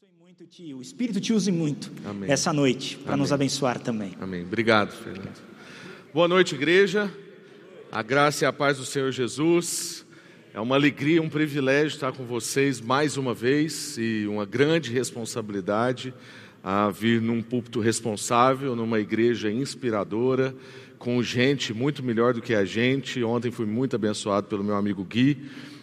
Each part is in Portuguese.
abençoe muito. O Espírito te use muito Amém. essa noite para nos abençoar também. Amém. Obrigado, Fernando. Boa noite, igreja. A graça e a paz do Senhor Jesus. É uma alegria, um privilégio estar com vocês mais uma vez e uma grande responsabilidade a vir num púlpito responsável, numa igreja inspiradora, com gente muito melhor do que a gente. Ontem fui muito abençoado pelo meu amigo Gui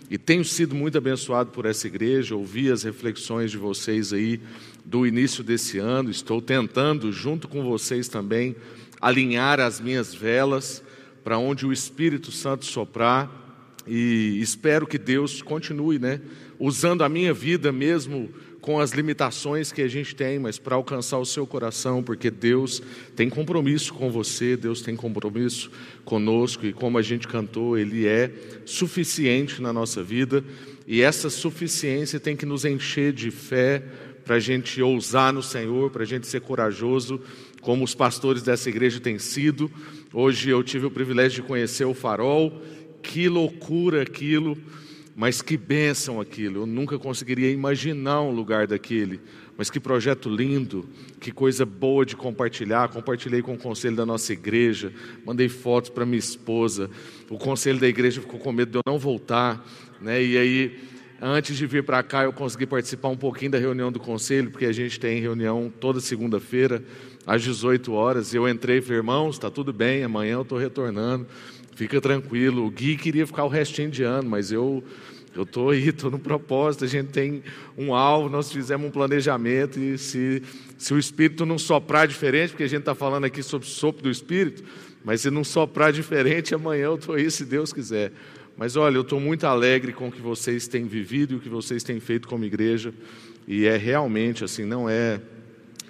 e tenho sido muito abençoado por essa igreja, ouvi as reflexões de vocês aí do início desse ano. Estou tentando, junto com vocês também, alinhar as minhas velas para onde o Espírito Santo soprar e espero que Deus continue, né, usando a minha vida mesmo com as limitações que a gente tem, mas para alcançar o seu coração, porque Deus tem compromisso com você, Deus tem compromisso conosco e como a gente cantou, Ele é suficiente na nossa vida e essa suficiência tem que nos encher de fé para a gente ousar no Senhor, para a gente ser corajoso, como os pastores dessa igreja têm sido. Hoje eu tive o privilégio de conhecer o Farol, que loucura aquilo mas que bênção aquilo, eu nunca conseguiria imaginar um lugar daquele. Mas que projeto lindo, que coisa boa de compartilhar. Compartilhei com o conselho da nossa igreja, mandei fotos para minha esposa. O conselho da igreja ficou com medo de eu não voltar. Né? E aí, antes de vir para cá, eu consegui participar um pouquinho da reunião do conselho, porque a gente tem reunião toda segunda-feira, às 18 horas. E eu entrei e falei, irmãos, está tudo bem, amanhã eu estou retornando. Fica tranquilo. O Gui queria ficar o restinho de ano, mas eu eu estou aí, estou no propósito, a gente tem um alvo, nós fizemos um planejamento, e se, se o Espírito não soprar diferente, porque a gente está falando aqui sobre o sopro do Espírito, mas se não soprar diferente, amanhã eu estou aí, se Deus quiser. Mas olha, eu estou muito alegre com o que vocês têm vivido e o que vocês têm feito como igreja, e é realmente assim, não é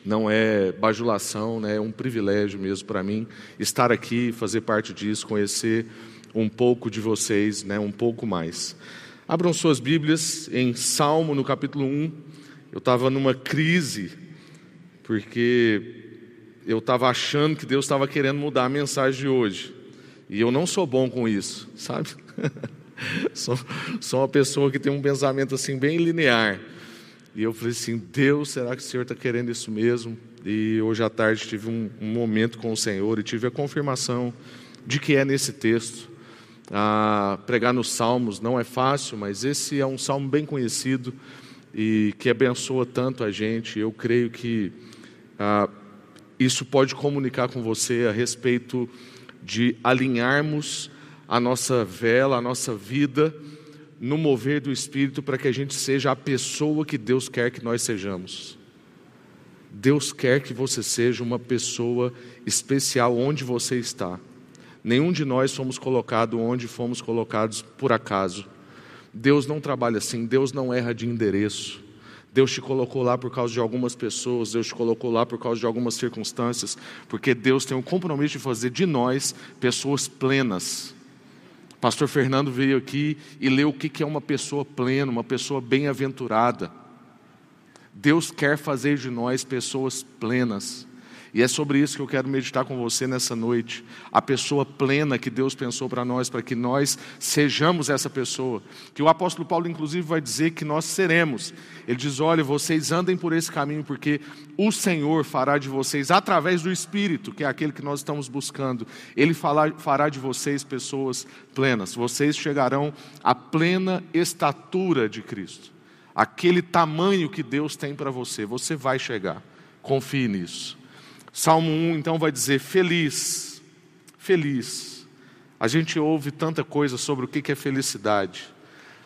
não é bajulação, né? é um privilégio mesmo para mim estar aqui, fazer parte disso, conhecer um pouco de vocês, né? um pouco mais. Abram suas Bíblias em Salmo, no capítulo 1. Eu estava numa crise, porque eu estava achando que Deus estava querendo mudar a mensagem de hoje. E eu não sou bom com isso, sabe? sou, sou uma pessoa que tem um pensamento assim bem linear. E eu falei assim: Deus, será que o Senhor está querendo isso mesmo? E hoje à tarde tive um, um momento com o Senhor e tive a confirmação de que é nesse texto a pregar nos salmos não é fácil, mas esse é um salmo bem conhecido e que abençoa tanto a gente. Eu creio que ah, isso pode comunicar com você a respeito de alinharmos a nossa vela, a nossa vida no mover do Espírito para que a gente seja a pessoa que Deus quer que nós sejamos. Deus quer que você seja uma pessoa especial onde você está. Nenhum de nós somos colocados onde fomos colocados por acaso. Deus não trabalha assim, Deus não erra de endereço. Deus te colocou lá por causa de algumas pessoas, Deus te colocou lá por causa de algumas circunstâncias, porque Deus tem o compromisso de fazer de nós pessoas plenas. Pastor Fernando veio aqui e leu o que é uma pessoa plena, uma pessoa bem-aventurada. Deus quer fazer de nós pessoas plenas. E é sobre isso que eu quero meditar com você nessa noite. A pessoa plena que Deus pensou para nós, para que nós sejamos essa pessoa. Que o apóstolo Paulo, inclusive, vai dizer que nós seremos. Ele diz: Olha, vocês andem por esse caminho, porque o Senhor fará de vocês, através do Espírito, que é aquele que nós estamos buscando, Ele fará de vocês pessoas plenas. Vocês chegarão à plena estatura de Cristo. Aquele tamanho que Deus tem para você, você vai chegar. Confie nisso. Salmo 1 então vai dizer: Feliz, feliz. A gente ouve tanta coisa sobre o que é felicidade,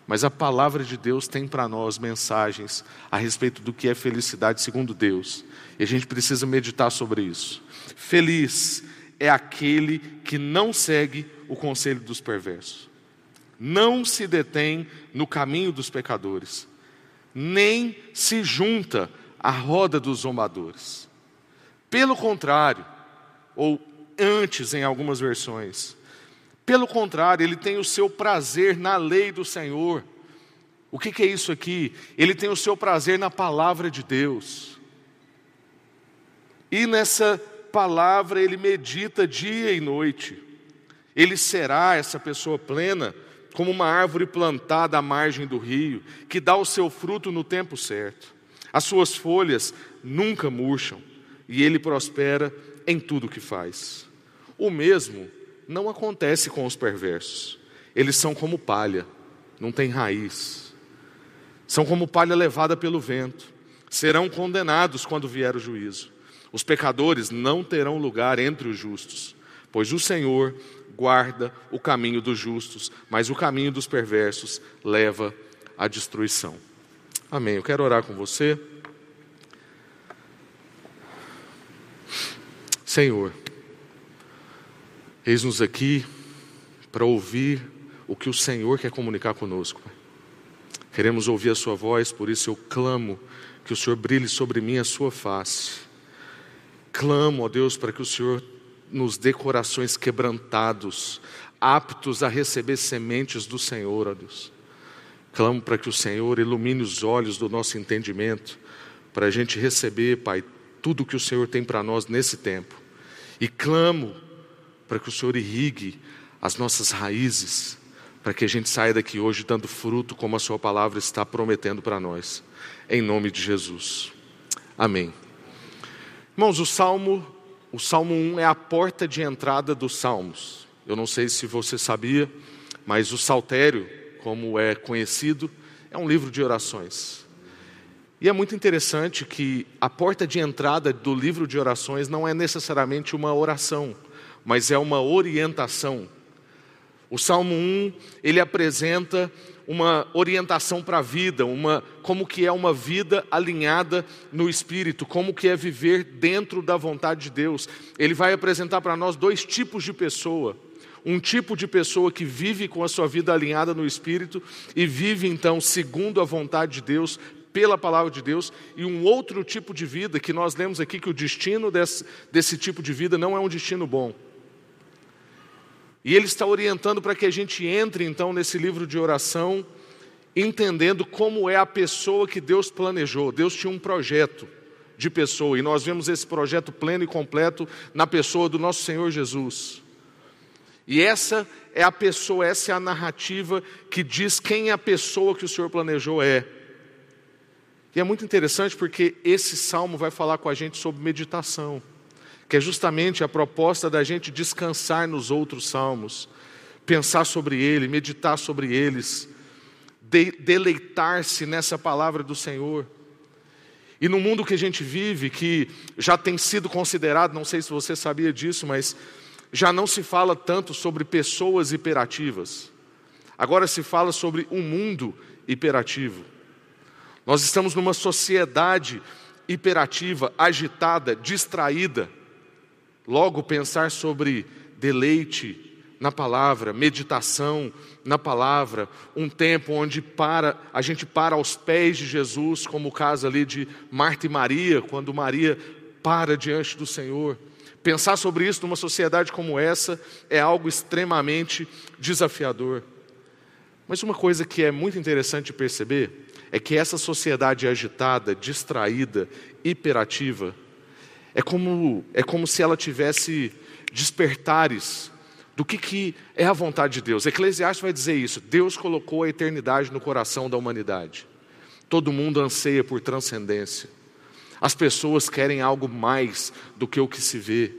mas a palavra de Deus tem para nós mensagens a respeito do que é felicidade segundo Deus, e a gente precisa meditar sobre isso. Feliz é aquele que não segue o conselho dos perversos, não se detém no caminho dos pecadores, nem se junta à roda dos zombadores. Pelo contrário, ou antes em algumas versões, pelo contrário, ele tem o seu prazer na lei do Senhor. O que, que é isso aqui? Ele tem o seu prazer na palavra de Deus. E nessa palavra ele medita dia e noite. Ele será essa pessoa plena, como uma árvore plantada à margem do rio, que dá o seu fruto no tempo certo As suas folhas nunca murcham e ele prospera em tudo que faz. O mesmo não acontece com os perversos. Eles são como palha, não têm raiz. São como palha levada pelo vento. Serão condenados quando vier o juízo. Os pecadores não terão lugar entre os justos, pois o Senhor guarda o caminho dos justos, mas o caminho dos perversos leva à destruição. Amém. Eu quero orar com você. Senhor, eis-nos aqui para ouvir o que o Senhor quer comunicar conosco. Queremos ouvir a Sua voz, por isso eu clamo que o Senhor brilhe sobre mim a Sua face. Clamo, ó Deus, para que o Senhor nos dê corações quebrantados, aptos a receber sementes do Senhor, ó Deus. Clamo para que o Senhor ilumine os olhos do nosso entendimento, para a gente receber, Pai, tudo que o Senhor tem para nós nesse tempo. E clamo para que o Senhor irrigue as nossas raízes, para que a gente saia daqui hoje dando fruto como a Sua palavra está prometendo para nós. Em nome de Jesus. Amém. Irmãos, o Salmo, o Salmo 1 é a porta de entrada dos Salmos. Eu não sei se você sabia, mas o Saltério, como é conhecido, é um livro de orações. E é muito interessante que a porta de entrada do livro de orações não é necessariamente uma oração, mas é uma orientação. O Salmo 1, ele apresenta uma orientação para a vida, uma como que é uma vida alinhada no espírito, como que é viver dentro da vontade de Deus. Ele vai apresentar para nós dois tipos de pessoa. Um tipo de pessoa que vive com a sua vida alinhada no espírito e vive então segundo a vontade de Deus, pela palavra de Deus, e um outro tipo de vida que nós lemos aqui que o destino desse, desse tipo de vida não é um destino bom. E ele está orientando para que a gente entre então nesse livro de oração, entendendo como é a pessoa que Deus planejou. Deus tinha um projeto de pessoa, e nós vemos esse projeto pleno e completo na pessoa do nosso Senhor Jesus. E essa é a pessoa, essa é a narrativa que diz quem é a pessoa que o Senhor planejou é. E é muito interessante porque esse salmo vai falar com a gente sobre meditação, que é justamente a proposta da gente descansar nos outros salmos, pensar sobre ele, meditar sobre eles, de, deleitar-se nessa palavra do Senhor. E no mundo que a gente vive, que já tem sido considerado, não sei se você sabia disso, mas já não se fala tanto sobre pessoas hiperativas. Agora se fala sobre um mundo hiperativo. Nós estamos numa sociedade hiperativa, agitada, distraída. Logo, pensar sobre deleite na palavra, meditação na palavra, um tempo onde para, a gente para aos pés de Jesus, como o caso ali de Marta e Maria, quando Maria para diante do Senhor. Pensar sobre isso numa sociedade como essa é algo extremamente desafiador. Mas uma coisa que é muito interessante perceber é que essa sociedade agitada, distraída, hiperativa, é como, é como se ela tivesse despertares do que, que é a vontade de Deus. Eclesiastes vai dizer isso: Deus colocou a eternidade no coração da humanidade. Todo mundo anseia por transcendência. As pessoas querem algo mais do que o que se vê.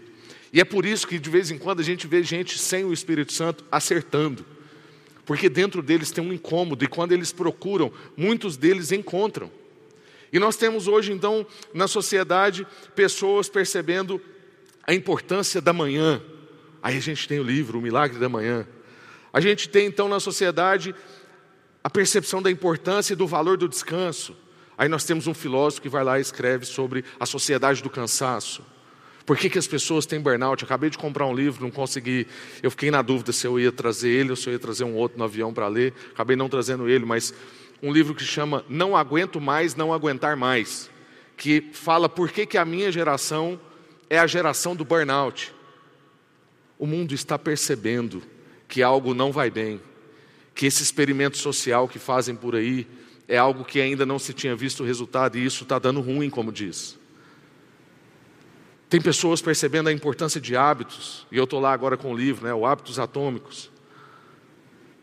E é por isso que de vez em quando a gente vê gente sem o Espírito Santo acertando porque dentro deles tem um incômodo, e quando eles procuram, muitos deles encontram. E nós temos hoje, então, na sociedade, pessoas percebendo a importância da manhã. Aí a gente tem o livro, O Milagre da Manhã. A gente tem, então, na sociedade, a percepção da importância e do valor do descanso. Aí nós temos um filósofo que vai lá e escreve sobre a sociedade do cansaço. Por que, que as pessoas têm burnout? Eu acabei de comprar um livro, não consegui. Eu fiquei na dúvida se eu ia trazer ele ou se eu ia trazer um outro no avião para ler. Acabei não trazendo ele, mas um livro que chama Não Aguento Mais, Não Aguentar Mais, que fala por que, que a minha geração é a geração do burnout. O mundo está percebendo que algo não vai bem, que esse experimento social que fazem por aí é algo que ainda não se tinha visto o resultado e isso está dando ruim, como diz. Tem pessoas percebendo a importância de hábitos, e eu estou lá agora com o livro, né, o Hábitos Atômicos.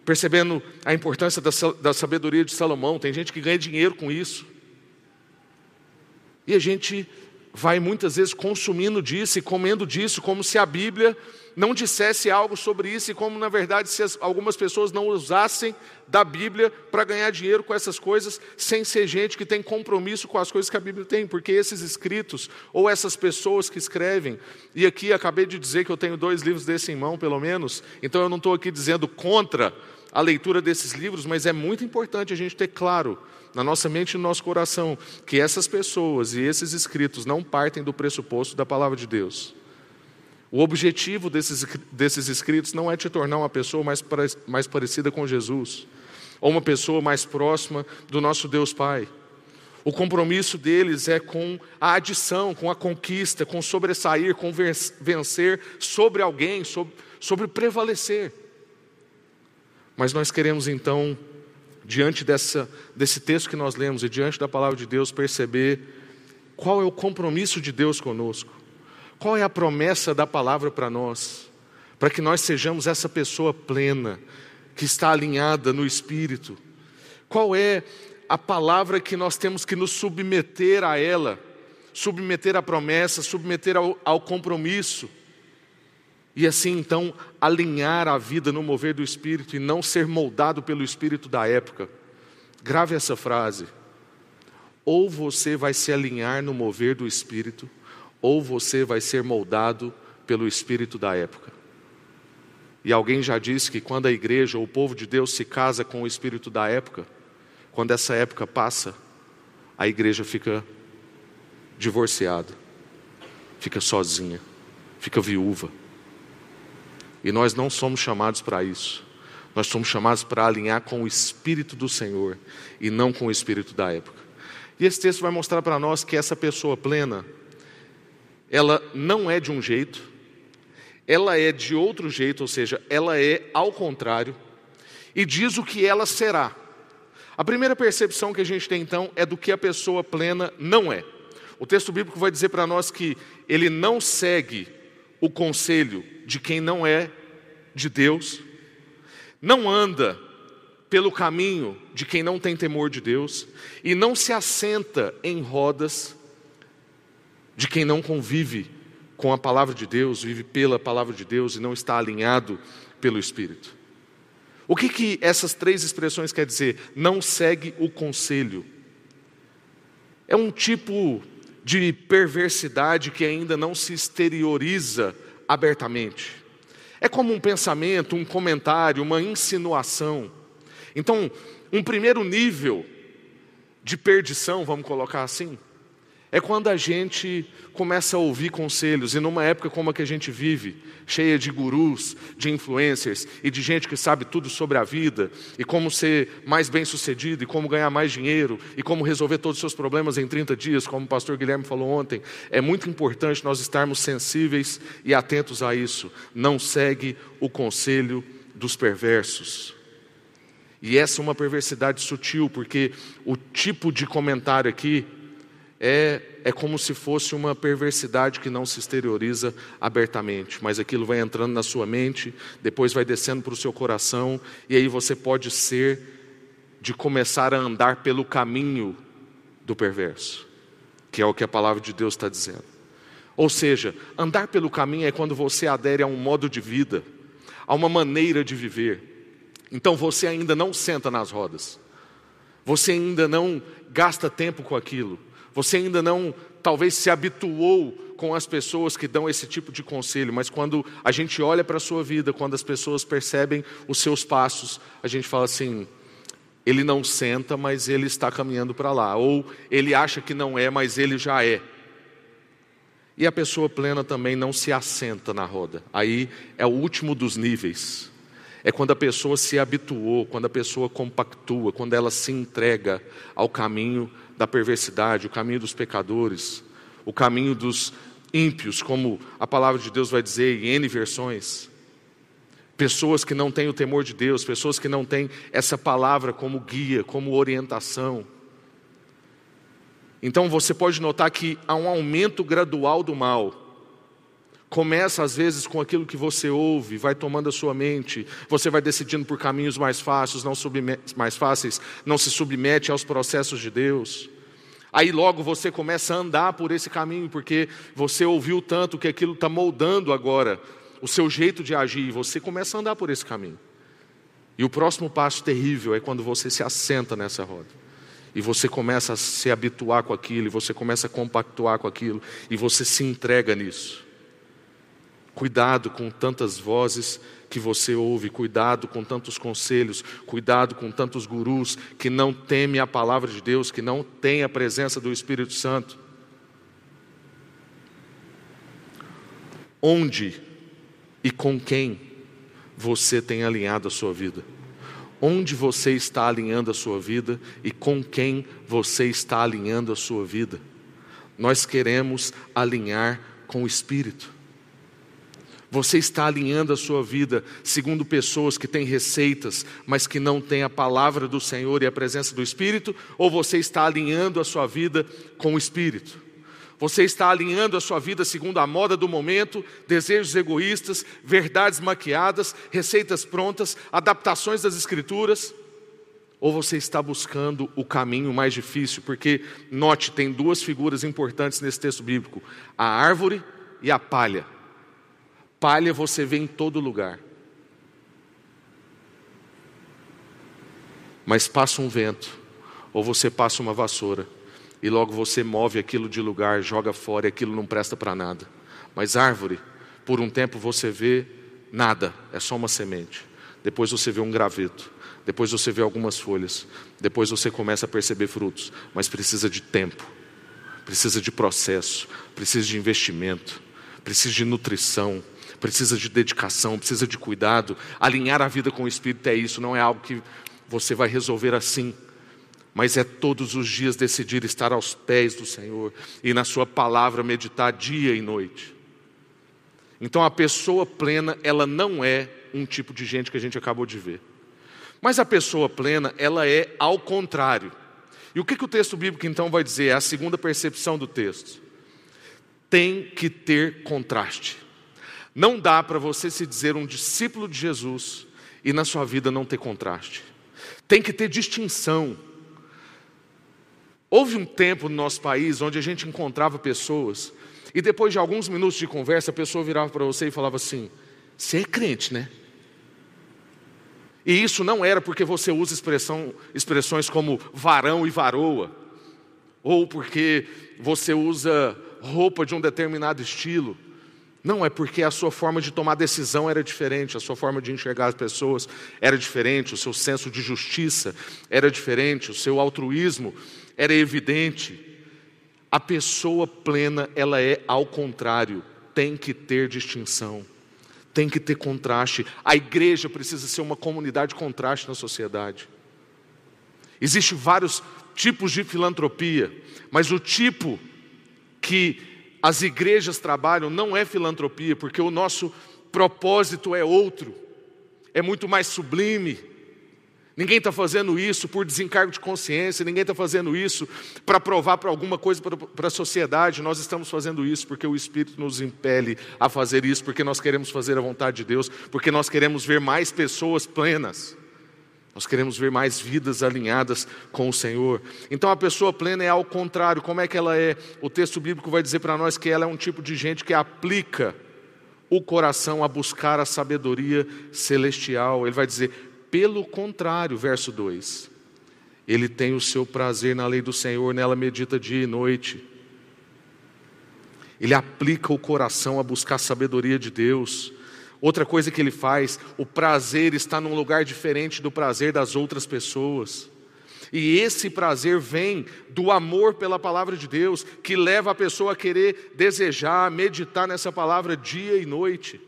Percebendo a importância da, da sabedoria de Salomão, tem gente que ganha dinheiro com isso. E a gente vai muitas vezes consumindo disso e comendo disso, como se a Bíblia não dissesse algo sobre isso, e como na verdade se as, algumas pessoas não usassem da Bíblia para ganhar dinheiro com essas coisas, sem ser gente que tem compromisso com as coisas que a Bíblia tem, porque esses escritos, ou essas pessoas que escrevem, e aqui acabei de dizer que eu tenho dois livros desse em mão, pelo menos, então eu não estou aqui dizendo contra a leitura desses livros, mas é muito importante a gente ter claro na nossa mente e no nosso coração que essas pessoas e esses escritos não partem do pressuposto da palavra de Deus. O objetivo desses, desses escritos não é te tornar uma pessoa mais, mais parecida com Jesus, ou uma pessoa mais próxima do nosso Deus Pai. O compromisso deles é com a adição, com a conquista, com sobressair, com vencer sobre alguém, sobre, sobre prevalecer. Mas nós queremos então, diante dessa, desse texto que nós lemos e diante da palavra de Deus, perceber qual é o compromisso de Deus conosco. Qual é a promessa da palavra para nós? Para que nós sejamos essa pessoa plena, que está alinhada no espírito. Qual é a palavra que nós temos que nos submeter a ela? Submeter à promessa, submeter ao, ao compromisso. E assim então alinhar a vida no mover do espírito e não ser moldado pelo espírito da época. Grave essa frase. Ou você vai se alinhar no mover do espírito, ou você vai ser moldado pelo espírito da época. E alguém já disse que quando a igreja ou o povo de Deus se casa com o espírito da época, quando essa época passa, a igreja fica divorciada, fica sozinha, fica viúva. E nós não somos chamados para isso. Nós somos chamados para alinhar com o espírito do Senhor e não com o espírito da época. E esse texto vai mostrar para nós que essa pessoa plena, ela não é de um jeito, ela é de outro jeito, ou seja, ela é ao contrário, e diz o que ela será. A primeira percepção que a gente tem então é do que a pessoa plena não é. O texto bíblico vai dizer para nós que ele não segue o conselho de quem não é de Deus, não anda pelo caminho de quem não tem temor de Deus e não se assenta em rodas de quem não convive com a palavra de Deus, vive pela palavra de Deus e não está alinhado pelo Espírito. O que, que essas três expressões quer dizer? Não segue o conselho. É um tipo de perversidade que ainda não se exterioriza abertamente. É como um pensamento, um comentário, uma insinuação. Então, um primeiro nível de perdição, vamos colocar assim, é quando a gente começa a ouvir conselhos, e numa época como a que a gente vive, cheia de gurus, de influencers e de gente que sabe tudo sobre a vida, e como ser mais bem sucedido, e como ganhar mais dinheiro, e como resolver todos os seus problemas em 30 dias, como o pastor Guilherme falou ontem, é muito importante nós estarmos sensíveis e atentos a isso. Não segue o conselho dos perversos. E essa é uma perversidade sutil, porque o tipo de comentário aqui é, é como se fosse uma perversidade que não se exterioriza abertamente, mas aquilo vai entrando na sua mente, depois vai descendo para o seu coração, e aí você pode ser de começar a andar pelo caminho do perverso, que é o que a palavra de Deus está dizendo. Ou seja, andar pelo caminho é quando você adere a um modo de vida, a uma maneira de viver. Então você ainda não senta nas rodas, você ainda não gasta tempo com aquilo, você ainda não, talvez, se habituou com as pessoas que dão esse tipo de conselho, mas quando a gente olha para a sua vida, quando as pessoas percebem os seus passos, a gente fala assim: ele não senta, mas ele está caminhando para lá, ou ele acha que não é, mas ele já é. E a pessoa plena também não se assenta na roda. Aí é o último dos níveis. É quando a pessoa se habituou, quando a pessoa compactua, quando ela se entrega ao caminho da perversidade, o caminho dos pecadores, o caminho dos ímpios, como a palavra de Deus vai dizer em N versões. Pessoas que não têm o temor de Deus, pessoas que não têm essa palavra como guia, como orientação. Então você pode notar que há um aumento gradual do mal. Começa às vezes com aquilo que você ouve, vai tomando a sua mente, você vai decidindo por caminhos mais fáceis, não mais fáceis, não se submete aos processos de Deus. Aí logo você começa a andar por esse caminho, porque você ouviu tanto que aquilo está moldando agora o seu jeito de agir, e você começa a andar por esse caminho. E o próximo passo terrível é quando você se assenta nessa roda. E você começa a se habituar com aquilo, e você começa a compactuar com aquilo, e você se entrega nisso. Cuidado com tantas vozes que você ouve, cuidado com tantos conselhos, cuidado com tantos gurus que não temem a palavra de Deus, que não têm a presença do Espírito Santo. Onde e com quem você tem alinhado a sua vida? Onde você está alinhando a sua vida e com quem você está alinhando a sua vida? Nós queremos alinhar com o Espírito. Você está alinhando a sua vida segundo pessoas que têm receitas, mas que não têm a palavra do Senhor e a presença do Espírito? Ou você está alinhando a sua vida com o Espírito? Você está alinhando a sua vida segundo a moda do momento, desejos egoístas, verdades maquiadas, receitas prontas, adaptações das Escrituras? Ou você está buscando o caminho mais difícil? Porque, note, tem duas figuras importantes nesse texto bíblico: a árvore e a palha. Palha você vê em todo lugar. Mas passa um vento, ou você passa uma vassoura, e logo você move aquilo de lugar, joga fora e aquilo não presta para nada. Mas árvore, por um tempo você vê nada, é só uma semente. Depois você vê um graveto, depois você vê algumas folhas, depois você começa a perceber frutos, mas precisa de tempo, precisa de processo, precisa de investimento, precisa de nutrição, precisa de dedicação, precisa de cuidado. Alinhar a vida com o Espírito é isso, não é algo que você vai resolver assim. Mas é todos os dias decidir estar aos pés do Senhor e na Sua palavra meditar dia e noite. Então a pessoa plena, ela não é um tipo de gente que a gente acabou de ver. Mas a pessoa plena, ela é ao contrário. E o que, que o texto bíblico então vai dizer? É a segunda percepção do texto. Tem que ter contraste. Não dá para você se dizer um discípulo de Jesus e na sua vida não ter contraste. Tem que ter distinção. Houve um tempo no nosso país onde a gente encontrava pessoas e depois de alguns minutos de conversa a pessoa virava para você e falava assim: Você é crente, né? E isso não era porque você usa expressão, expressões como varão e varoa, ou porque você usa roupa de um determinado estilo. Não, é porque a sua forma de tomar decisão era diferente, a sua forma de enxergar as pessoas era diferente, o seu senso de justiça era diferente, o seu altruísmo era evidente. A pessoa plena, ela é ao contrário, tem que ter distinção, tem que ter contraste. A igreja precisa ser uma comunidade de contraste na sociedade. Existem vários tipos de filantropia, mas o tipo que as igrejas trabalham não é filantropia, porque o nosso propósito é outro, é muito mais sublime. Ninguém está fazendo isso por desencargo de consciência, ninguém está fazendo isso para provar para alguma coisa para a sociedade. Nós estamos fazendo isso porque o Espírito nos impele a fazer isso, porque nós queremos fazer a vontade de Deus, porque nós queremos ver mais pessoas plenas. Nós queremos ver mais vidas alinhadas com o Senhor. Então a pessoa plena é ao contrário. Como é que ela é? O texto bíblico vai dizer para nós que ela é um tipo de gente que aplica o coração a buscar a sabedoria celestial. Ele vai dizer, pelo contrário, verso 2. Ele tem o seu prazer na lei do Senhor, nela medita dia e noite. Ele aplica o coração a buscar a sabedoria de Deus. Outra coisa que ele faz, o prazer está num lugar diferente do prazer das outras pessoas. E esse prazer vem do amor pela palavra de Deus, que leva a pessoa a querer desejar, meditar nessa palavra dia e noite.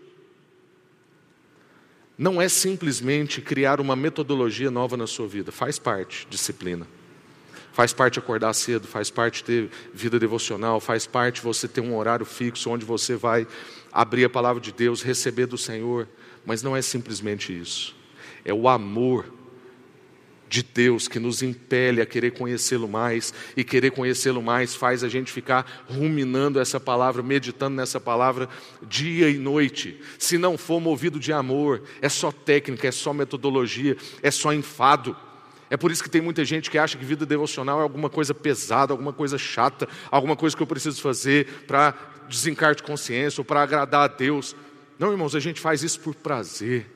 Não é simplesmente criar uma metodologia nova na sua vida, faz parte, disciplina. Faz parte acordar cedo, faz parte ter vida devocional, faz parte você ter um horário fixo onde você vai abrir a palavra de Deus, receber do Senhor, mas não é simplesmente isso. É o amor de Deus que nos impele a querer conhecê-lo mais, e querer conhecê-lo mais faz a gente ficar ruminando essa palavra, meditando nessa palavra dia e noite. Se não for movido de amor, é só técnica, é só metodologia, é só enfado, É por isso que tem muita gente que acha que vida devocional é alguma coisa pesada, alguma coisa chata, alguma coisa que eu preciso fazer para desencar de consciência ou para agradar a Deus. Não, irmãos, a gente faz isso por prazer.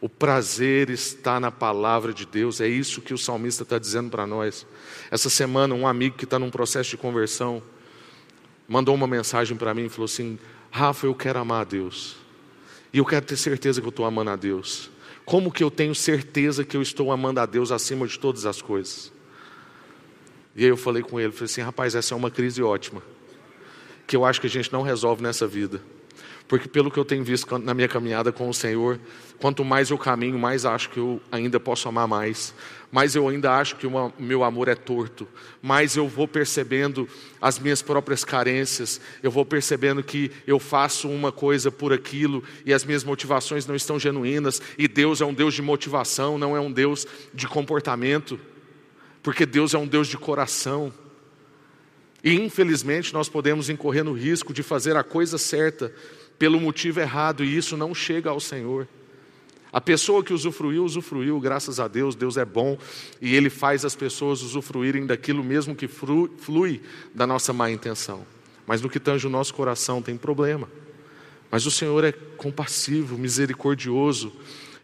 O prazer está na palavra de Deus, é isso que o salmista está dizendo para nós. Essa semana, um amigo que está num processo de conversão mandou uma mensagem para mim e falou assim: Rafa, eu quero amar a Deus, e eu quero ter certeza que eu estou amando a Deus. Como que eu tenho certeza que eu estou amando a Deus acima de todas as coisas? E aí eu falei com ele, falei assim, rapaz, essa é uma crise ótima, que eu acho que a gente não resolve nessa vida. Porque pelo que eu tenho visto na minha caminhada com o Senhor, quanto mais eu caminho, mais acho que eu ainda posso amar mais. Mais eu ainda acho que o meu amor é torto. Mais eu vou percebendo as minhas próprias carências. Eu vou percebendo que eu faço uma coisa por aquilo e as minhas motivações não estão genuínas. E Deus é um Deus de motivação, não é um Deus de comportamento. Porque Deus é um Deus de coração. E infelizmente nós podemos incorrer no risco de fazer a coisa certa pelo motivo errado e isso não chega ao Senhor. A pessoa que usufruiu, usufruiu, graças a Deus, Deus é bom e Ele faz as pessoas usufruírem daquilo mesmo que flui da nossa má intenção. Mas no que tange o nosso coração tem problema. Mas o Senhor é compassivo, misericordioso.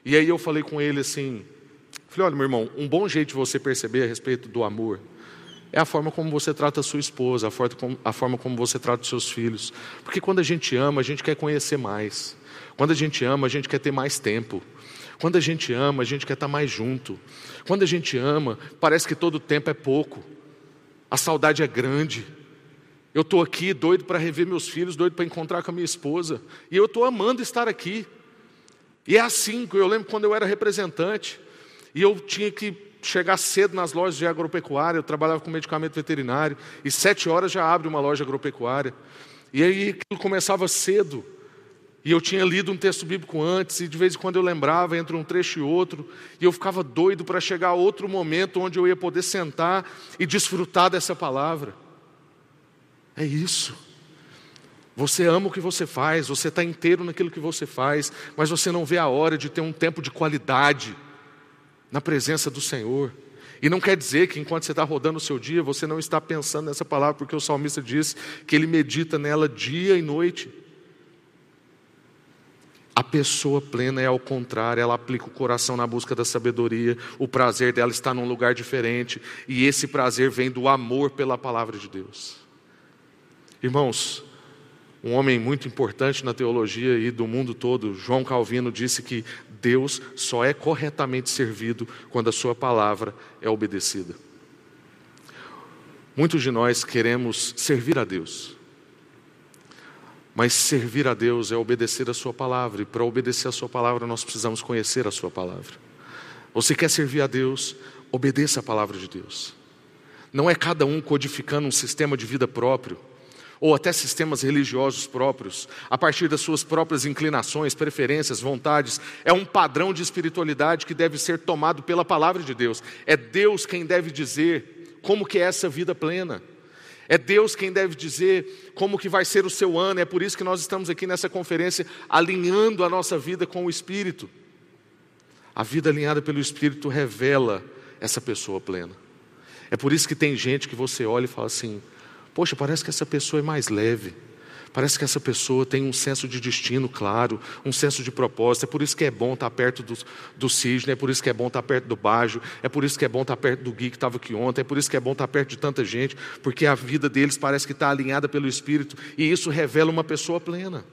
E aí eu falei com ele assim: falei, olha, meu irmão, um bom jeito de você perceber a respeito do amor é a forma como você trata a sua esposa, a forma, como, você trata os seus filhos. Porque quando a gente ama, a gente quer conhecer mais. Quando a gente ama, a gente quer ter mais tempo. Quando a gente ama, a gente quer estar mais junto. Quando a gente ama, parece que todo tempo é pouco. A saudade é grande. Eu estou aqui doido para rever meus filhos, doido para encontrar com a minha esposa. E eu estou amando estar aqui. E é assim, eu lembro quando eu era representante. E eu tinha que chegar cedo nas lojas de agropecuária, eu trabalhava com medicamento veterinário, e sete horas já abre uma loja agropecuária. E aí aquilo começava cedo. E eu tinha lido um texto bíblico antes, e de vez em quando eu lembrava entre um trecho e outro, e eu ficava doido para chegar a outro momento onde eu ia poder sentar e desfrutar dessa palavra. É isso. Você ama o que você faz, você está inteiro naquilo que você faz, mas você não vê a hora de ter um tempo de qualidade na presença do Senhor. E não quer dizer que enquanto você está rodando o seu dia, você não está pensando nessa palavra, porque o salmista diz que ele medita nela dia e noite. A pessoa plena é ao contrário, ela aplica o coração na busca da sabedoria, o prazer dela está num lugar diferente, e esse prazer vem do amor pela palavra de Deus. Irmãos, um homem muito importante na teologia e do mundo todo, João Calvino, disse que Deus só é corretamente servido quando a Sua palavra é obedecida. Muitos de nós queremos servir a Deus, mas servir a Deus é obedecer a Sua palavra, e para obedecer a Sua palavra nós precisamos conhecer a Sua palavra. Você quer servir a Deus, obedeça a palavra de Deus. Não é cada um codificando um sistema de vida próprio ou até sistemas religiosos próprios, a partir das suas próprias inclinações, preferências, vontades. É um padrão de espiritualidade que deve ser tomado pela palavra de Deus. É Deus quem deve dizer como que é essa vida plena. É Deus quem deve dizer como que vai ser o seu ano. É por isso que nós estamos aqui nessa conferência alinhando a nossa vida com o Espírito. A vida alinhada pelo Espírito revela essa pessoa plena. É por isso que tem gente que você olha e fala assim: Poxa, parece que essa pessoa é mais leve. Parece que essa pessoa tem um senso de destino claro, um senso de propósito. É por isso que é bom estar perto do, do cisne, é por isso que é bom estar perto do bajo, é por isso que é bom estar perto do Gui que estava aqui ontem, é por isso que é bom estar perto de tanta gente, porque a vida deles parece que está alinhada pelo Espírito e isso revela uma pessoa plena.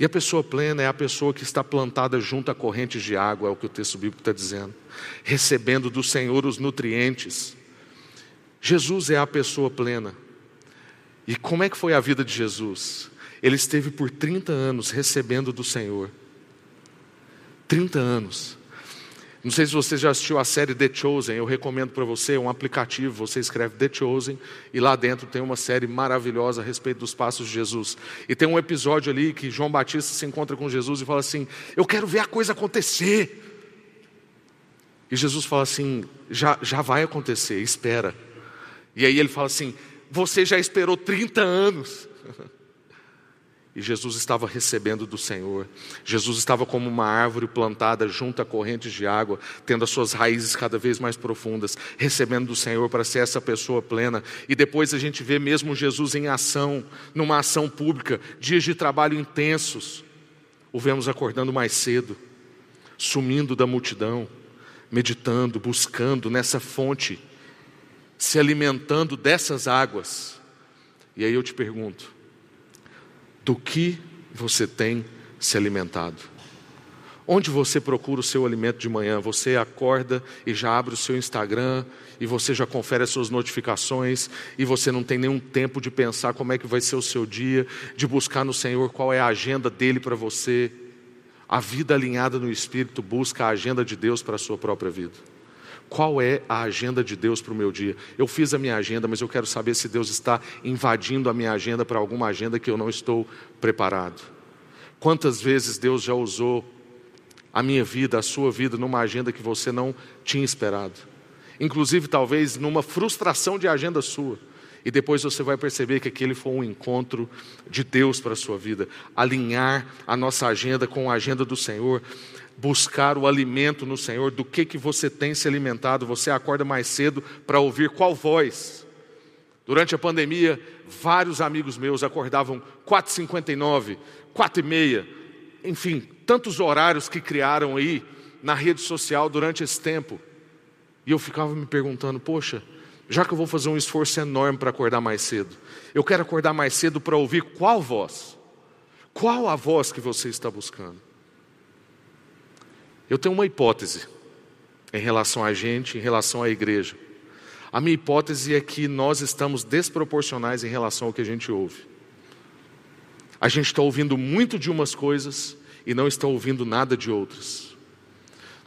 E a pessoa plena é a pessoa que está plantada junto a correntes de água, é o que o texto bíblico está dizendo, recebendo do Senhor os nutrientes Jesus é a pessoa plena. E como é que foi a vida de Jesus? Ele esteve por 30 anos recebendo do Senhor. 30 anos. Não sei se você já assistiu a série The Chosen, eu recomendo para você, é um aplicativo, você escreve The Chosen e lá dentro tem uma série maravilhosa a respeito dos passos de Jesus. E tem um episódio ali que João Batista se encontra com Jesus e fala assim: Eu quero ver a coisa acontecer. E Jesus fala assim: Já, já vai acontecer, espera. E aí ele fala assim: Você já esperou 30 anos. e Jesus estava recebendo do Senhor. Jesus estava como uma árvore plantada junto a correntes de água, tendo as suas raízes cada vez mais profundas, recebendo do Senhor para ser essa pessoa plena. E depois a gente vê mesmo Jesus em ação, numa ação pública, dias de trabalho intensos. O vemos acordando mais cedo, sumindo da multidão, meditando, buscando nessa fonte, se alimentando dessas águas. E aí eu te pergunto: do que você tem se alimentado? Onde você procura o seu alimento de manhã? Você acorda e já abre o seu Instagram e você já confere as suas notificações e você não tem nenhum tempo de pensar como é que vai ser o seu dia, de buscar no Senhor qual é a agenda dele para você. A vida alinhada no Espírito busca a agenda de Deus para a sua própria vida. Qual é a agenda de Deus para o meu dia? Eu fiz a minha agenda, mas eu quero saber se Deus está invadindo a minha agenda para alguma agenda que eu não estou preparado. Quantas vezes Deus já usou a minha vida, a sua vida, numa agenda que você não tinha esperado? Inclusive, talvez numa frustração de agenda sua. E depois você vai perceber que aquele foi um encontro de Deus para a sua vida. Alinhar a nossa agenda com a agenda do Senhor buscar o alimento no Senhor, do que, que você tem se alimentado. Você acorda mais cedo para ouvir qual voz. Durante a pandemia, vários amigos meus acordavam 4h59, 4h30, enfim, tantos horários que criaram aí na rede social durante esse tempo. E eu ficava me perguntando, poxa, já que eu vou fazer um esforço enorme para acordar mais cedo, eu quero acordar mais cedo para ouvir qual voz? Qual a voz que você está buscando? Eu tenho uma hipótese em relação a gente, em relação à igreja. A minha hipótese é que nós estamos desproporcionais em relação ao que a gente ouve. A gente está ouvindo muito de umas coisas e não está ouvindo nada de outras.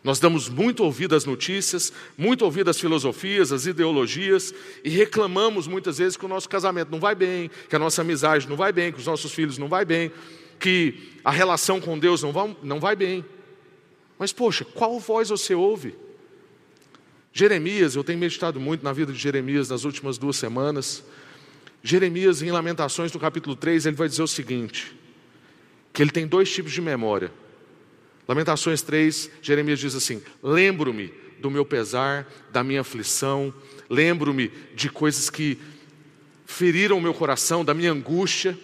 Nós damos muito ouvido às notícias, muito ouvido às filosofias, às ideologias e reclamamos muitas vezes que o nosso casamento não vai bem, que a nossa amizade não vai bem, que os nossos filhos não vai bem, que a relação com Deus não vai, não vai bem. Mas, poxa, qual voz você ouve? Jeremias, eu tenho meditado muito na vida de Jeremias nas últimas duas semanas. Jeremias, em Lamentações, no capítulo 3, ele vai dizer o seguinte: que ele tem dois tipos de memória. Lamentações 3, Jeremias diz assim: Lembro-me do meu pesar, da minha aflição, lembro-me de coisas que feriram o meu coração, da minha angústia.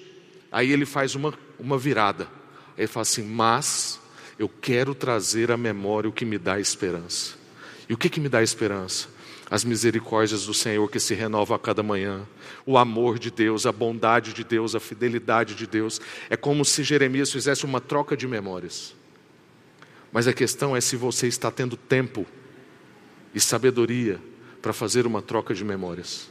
Aí ele faz uma, uma virada. Ele fala assim: Mas eu quero trazer à memória o que me dá esperança. E o que, que me dá esperança? As misericórdias do Senhor que se renovam a cada manhã, o amor de Deus, a bondade de Deus, a fidelidade de Deus. É como se Jeremias fizesse uma troca de memórias. Mas a questão é se você está tendo tempo e sabedoria para fazer uma troca de memórias.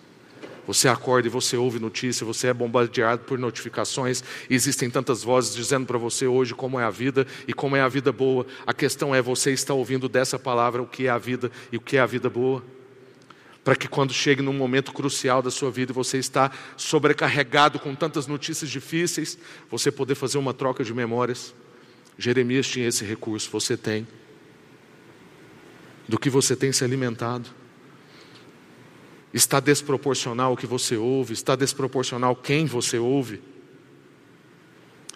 Você acorda e você ouve notícia, você é bombardeado por notificações, existem tantas vozes dizendo para você hoje como é a vida e como é a vida boa. A questão é você está ouvindo dessa palavra o que é a vida e o que é a vida boa. Para que quando chegue num momento crucial da sua vida e você está sobrecarregado com tantas notícias difíceis, você poder fazer uma troca de memórias. Jeremias tinha esse recurso, você tem. Do que você tem se alimentado. Está desproporcional o que você ouve, está desproporcional quem você ouve.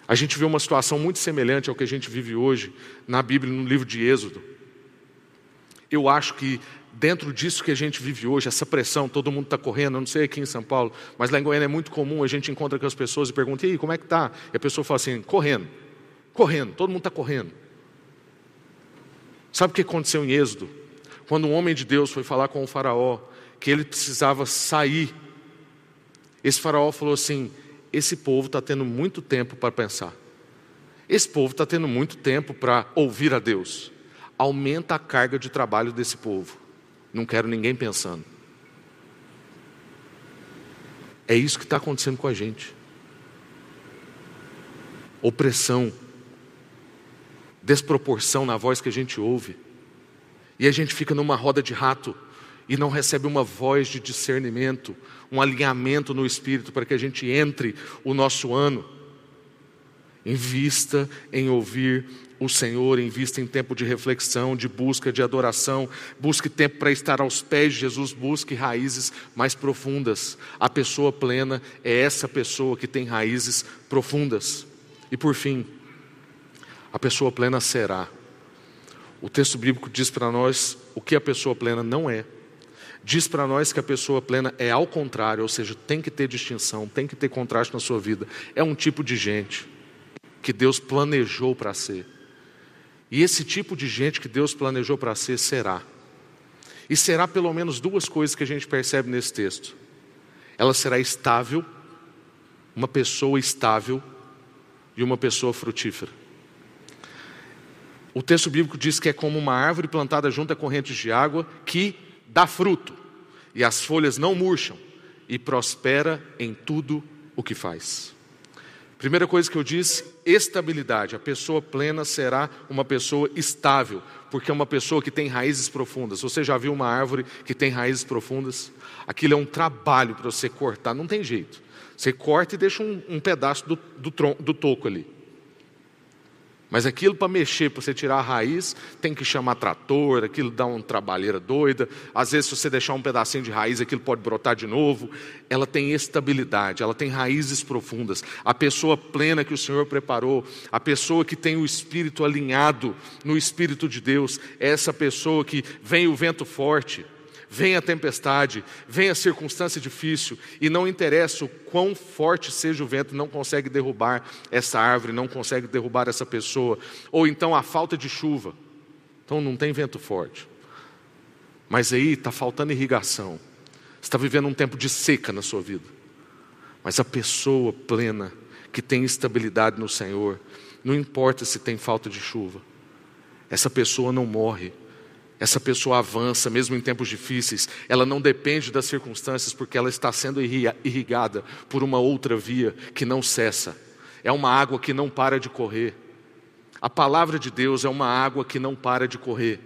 A gente vê uma situação muito semelhante ao que a gente vive hoje na Bíblia, no livro de Êxodo. Eu acho que dentro disso que a gente vive hoje, essa pressão, todo mundo está correndo, eu não sei aqui em São Paulo, mas lá em Goiânia é muito comum, a gente encontra com as pessoas e pergunta, e aí, como é que está? E a pessoa fala assim, correndo, correndo, todo mundo está correndo. Sabe o que aconteceu em Êxodo? Quando um homem de Deus foi falar com o faraó que ele precisava sair. Esse faraó falou assim: esse povo está tendo muito tempo para pensar. Esse povo está tendo muito tempo para ouvir a Deus. Aumenta a carga de trabalho desse povo. Não quero ninguém pensando. É isso que está acontecendo com a gente. Opressão, desproporção na voz que a gente ouve. E a gente fica numa roda de rato e não recebe uma voz de discernimento, um alinhamento no espírito para que a gente entre o nosso ano. Invista em ouvir o Senhor, invista em tempo de reflexão, de busca, de adoração, busque tempo para estar aos pés de Jesus, busque raízes mais profundas. A pessoa plena é essa pessoa que tem raízes profundas. E por fim, a pessoa plena será. O texto bíblico diz para nós o que a pessoa plena não é. Diz para nós que a pessoa plena é ao contrário, ou seja, tem que ter distinção, tem que ter contraste na sua vida. É um tipo de gente que Deus planejou para ser. E esse tipo de gente que Deus planejou para ser será. E será pelo menos duas coisas que a gente percebe nesse texto. Ela será estável, uma pessoa estável e uma pessoa frutífera. O texto bíblico diz que é como uma árvore plantada junto a correntes de água que dá fruto, e as folhas não murcham, e prospera em tudo o que faz. Primeira coisa que eu disse, estabilidade. A pessoa plena será uma pessoa estável, porque é uma pessoa que tem raízes profundas. Você já viu uma árvore que tem raízes profundas? Aquilo é um trabalho para você cortar, não tem jeito. Você corta e deixa um, um pedaço do, do, tronco, do toco ali. Mas aquilo para mexer, para você tirar a raiz, tem que chamar trator, aquilo dá uma trabalheira doida. Às vezes, se você deixar um pedacinho de raiz, aquilo pode brotar de novo. Ela tem estabilidade, ela tem raízes profundas. A pessoa plena que o Senhor preparou, a pessoa que tem o espírito alinhado no espírito de Deus, é essa pessoa que vem o vento forte vem a tempestade, vem a circunstância difícil, e não interessa o quão forte seja o vento, não consegue derrubar essa árvore, não consegue derrubar essa pessoa, ou então a falta de chuva. Então não tem vento forte. Mas aí está faltando irrigação. Você está vivendo um tempo de seca na sua vida. Mas a pessoa plena, que tem estabilidade no Senhor, não importa se tem falta de chuva, essa pessoa não morre, essa pessoa avança, mesmo em tempos difíceis, ela não depende das circunstâncias, porque ela está sendo irrigada por uma outra via que não cessa. É uma água que não para de correr. A palavra de Deus é uma água que não para de correr.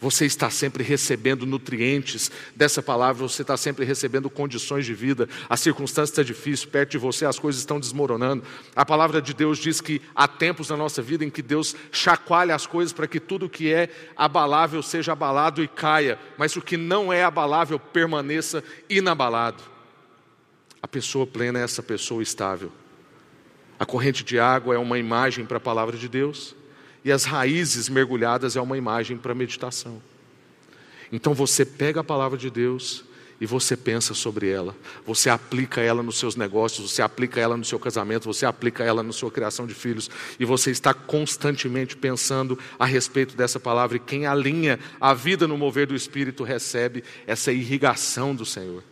Você está sempre recebendo nutrientes dessa palavra, você está sempre recebendo condições de vida. A circunstância está difícil, perto de você as coisas estão desmoronando. A palavra de Deus diz que há tempos na nossa vida em que Deus chacoalha as coisas para que tudo que é abalável seja abalado e caia, mas o que não é abalável permaneça inabalado. A pessoa plena é essa pessoa estável. A corrente de água é uma imagem para a palavra de Deus e as raízes mergulhadas é uma imagem para meditação. Então você pega a palavra de Deus e você pensa sobre ela, você aplica ela nos seus negócios, você aplica ela no seu casamento, você aplica ela na sua criação de filhos, e você está constantemente pensando a respeito dessa palavra, e quem alinha a vida no mover do Espírito recebe essa irrigação do Senhor.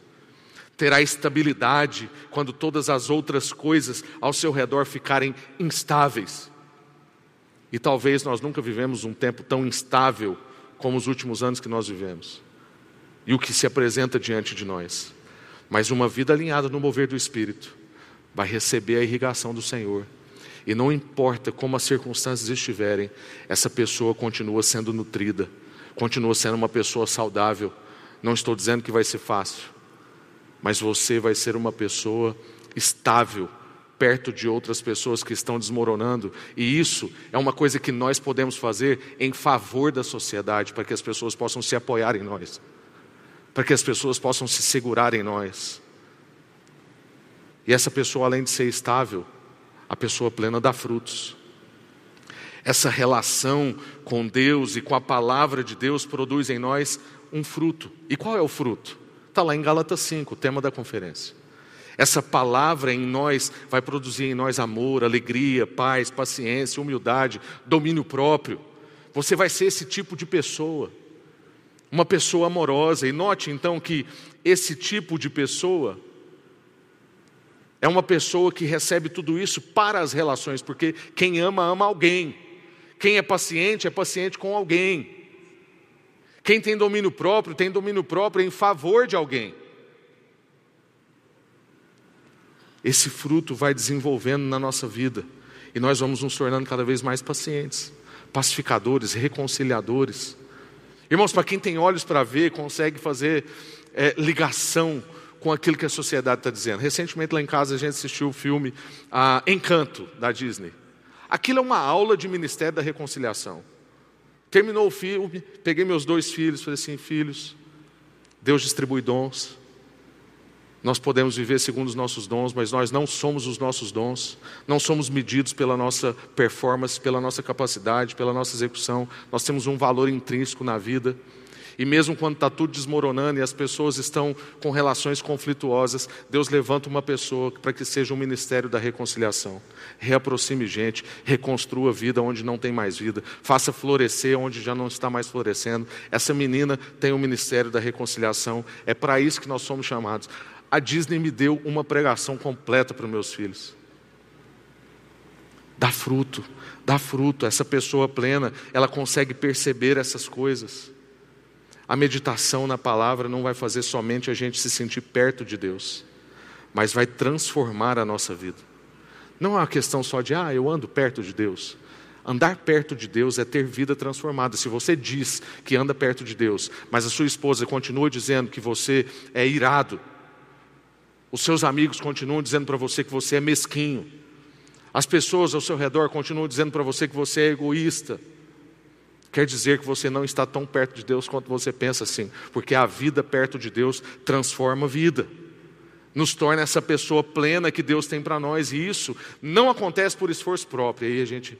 Terá estabilidade quando todas as outras coisas ao seu redor ficarem instáveis. E talvez nós nunca vivemos um tempo tão instável como os últimos anos que nós vivemos. E o que se apresenta diante de nós. Mas uma vida alinhada no mover do Espírito vai receber a irrigação do Senhor. E não importa como as circunstâncias estiverem, essa pessoa continua sendo nutrida, continua sendo uma pessoa saudável. Não estou dizendo que vai ser fácil, mas você vai ser uma pessoa estável perto de outras pessoas que estão desmoronando, e isso é uma coisa que nós podemos fazer em favor da sociedade, para que as pessoas possam se apoiar em nós, para que as pessoas possam se segurar em nós. E essa pessoa, além de ser estável, a pessoa plena dá frutos. Essa relação com Deus e com a palavra de Deus produz em nós um fruto. E qual é o fruto? Está lá em Gálatas 5, o tema da conferência. Essa palavra em nós vai produzir em nós amor, alegria, paz, paciência, humildade, domínio próprio. Você vai ser esse tipo de pessoa, uma pessoa amorosa. E note então que esse tipo de pessoa é uma pessoa que recebe tudo isso para as relações, porque quem ama, ama alguém. Quem é paciente, é paciente com alguém. Quem tem domínio próprio, tem domínio próprio em favor de alguém. Esse fruto vai desenvolvendo na nossa vida e nós vamos nos tornando cada vez mais pacientes, pacificadores, reconciliadores. Irmãos, para quem tem olhos para ver, consegue fazer é, ligação com aquilo que a sociedade está dizendo. Recentemente lá em casa a gente assistiu o filme ah, Encanto, da Disney. Aquilo é uma aula de Ministério da Reconciliação. Terminou o filme, peguei meus dois filhos, falei assim: filhos, Deus distribui dons. Nós podemos viver segundo os nossos dons, mas nós não somos os nossos dons, não somos medidos pela nossa performance, pela nossa capacidade, pela nossa execução. Nós temos um valor intrínseco na vida. E mesmo quando está tudo desmoronando e as pessoas estão com relações conflituosas, Deus levanta uma pessoa para que seja um ministério da reconciliação. Reaproxime gente, reconstrua vida onde não tem mais vida, faça florescer onde já não está mais florescendo. Essa menina tem o um ministério da reconciliação, é para isso que nós somos chamados. A Disney me deu uma pregação completa para os meus filhos. Dá fruto, dá fruto. Essa pessoa plena, ela consegue perceber essas coisas. A meditação na palavra não vai fazer somente a gente se sentir perto de Deus, mas vai transformar a nossa vida. Não é uma questão só de, ah, eu ando perto de Deus. Andar perto de Deus é ter vida transformada. Se você diz que anda perto de Deus, mas a sua esposa continua dizendo que você é irado, os seus amigos continuam dizendo para você que você é mesquinho, as pessoas ao seu redor continuam dizendo para você que você é egoísta, quer dizer que você não está tão perto de Deus quanto você pensa assim, porque a vida perto de Deus transforma a vida, nos torna essa pessoa plena que Deus tem para nós, e isso não acontece por esforço próprio, aí a gente.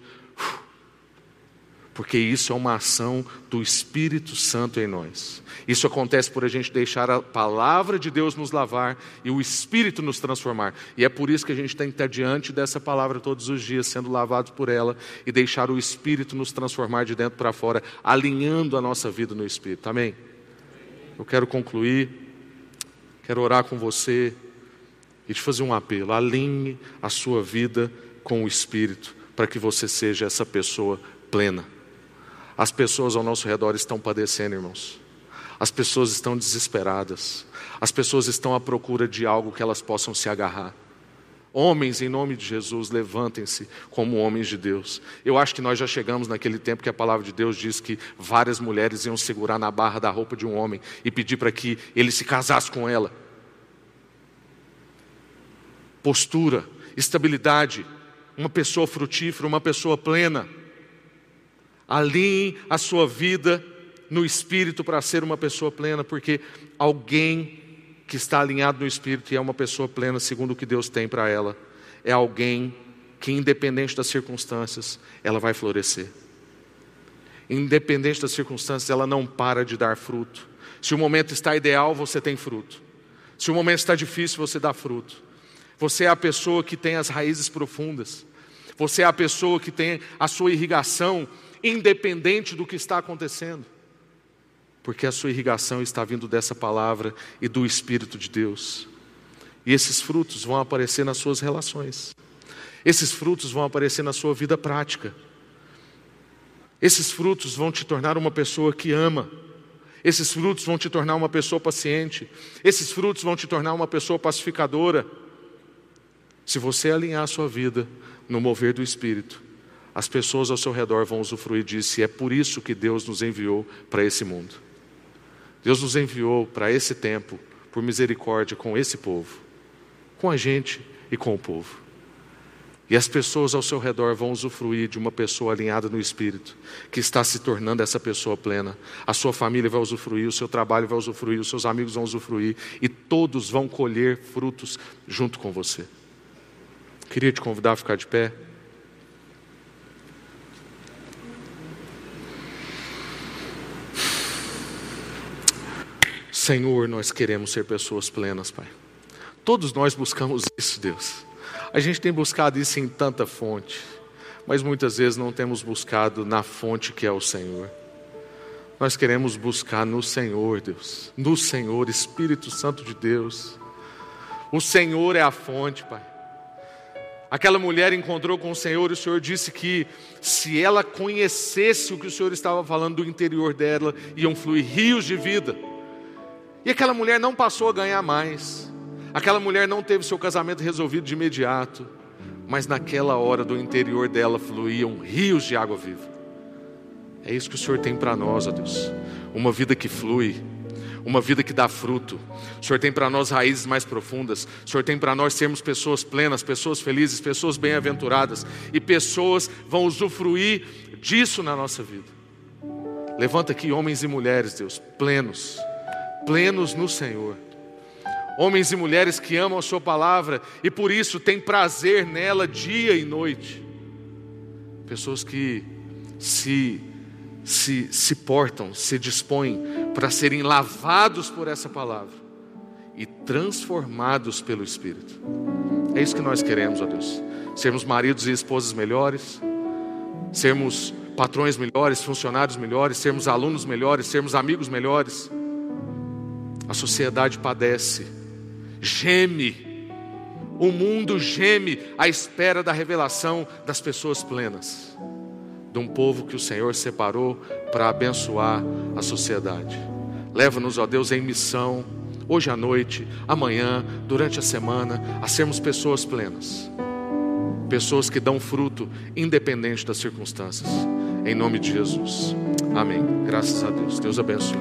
Porque isso é uma ação do Espírito Santo em nós. Isso acontece por a gente deixar a palavra de Deus nos lavar e o Espírito nos transformar. E é por isso que a gente tem que estar diante dessa palavra todos os dias, sendo lavados por ela e deixar o Espírito nos transformar de dentro para fora, alinhando a nossa vida no Espírito. Amém? Eu quero concluir, quero orar com você e te fazer um apelo. Alinhe a sua vida com o Espírito para que você seja essa pessoa plena. As pessoas ao nosso redor estão padecendo, irmãos. As pessoas estão desesperadas. As pessoas estão à procura de algo que elas possam se agarrar. Homens, em nome de Jesus, levantem-se como homens de Deus. Eu acho que nós já chegamos naquele tempo que a palavra de Deus diz que várias mulheres iam segurar na barra da roupa de um homem e pedir para que ele se casasse com ela. Postura, estabilidade, uma pessoa frutífera, uma pessoa plena. Alinhe a sua vida no espírito para ser uma pessoa plena, porque alguém que está alinhado no espírito e é uma pessoa plena segundo o que Deus tem para ela, é alguém que, independente das circunstâncias, ela vai florescer. Independente das circunstâncias, ela não para de dar fruto. Se o momento está ideal, você tem fruto. Se o momento está difícil, você dá fruto. Você é a pessoa que tem as raízes profundas. Você é a pessoa que tem a sua irrigação independente do que está acontecendo. Porque a sua irrigação está vindo dessa palavra e do Espírito de Deus. E esses frutos vão aparecer nas suas relações, esses frutos vão aparecer na sua vida prática, esses frutos vão te tornar uma pessoa que ama, esses frutos vão te tornar uma pessoa paciente, esses frutos vão te tornar uma pessoa pacificadora. Se você alinhar a sua vida no mover do Espírito, as pessoas ao seu redor vão usufruir disso, e é por isso que Deus nos enviou para esse mundo. Deus nos enviou para esse tempo, por misericórdia, com esse povo, com a gente e com o povo. E as pessoas ao seu redor vão usufruir de uma pessoa alinhada no espírito, que está se tornando essa pessoa plena. A sua família vai usufruir, o seu trabalho vai usufruir, os seus amigos vão usufruir, e todos vão colher frutos junto com você. Queria te convidar a ficar de pé. Senhor, nós queremos ser pessoas plenas, Pai. Todos nós buscamos isso, Deus. A gente tem buscado isso em tanta fonte, mas muitas vezes não temos buscado na fonte que é o Senhor. Nós queremos buscar no Senhor, Deus, no Senhor, Espírito Santo de Deus. O Senhor é a fonte, Pai. Aquela mulher encontrou com o Senhor e o Senhor disse que se ela conhecesse o que o Senhor estava falando do interior dela, iam fluir rios de vida. E aquela mulher não passou a ganhar mais. Aquela mulher não teve seu casamento resolvido de imediato. Mas naquela hora do interior dela fluíam rios de água viva. É isso que o Senhor tem para nós, ó Deus. Uma vida que flui, uma vida que dá fruto. O Senhor tem para nós raízes mais profundas. O Senhor tem para nós sermos pessoas plenas, pessoas felizes, pessoas bem-aventuradas. E pessoas vão usufruir disso na nossa vida. Levanta aqui homens e mulheres, Deus, plenos plenos no Senhor. homens e mulheres que amam a Sua palavra e por isso têm prazer nela dia e noite. Pessoas que se, se, se portam, se dispõem para serem lavados por essa palavra e transformados pelo Espírito. É isso que nós queremos, ó Deus. Sermos maridos e esposas melhores, sermos patrões melhores, funcionários melhores, sermos alunos melhores, sermos amigos melhores. A sociedade padece, geme, o mundo geme à espera da revelação das pessoas plenas, de um povo que o Senhor separou para abençoar a sociedade. Leva-nos, ó Deus, em missão, hoje à noite, amanhã, durante a semana, a sermos pessoas plenas pessoas que dão fruto independente das circunstâncias. Em nome de Jesus. Amém. Graças a Deus. Deus abençoe.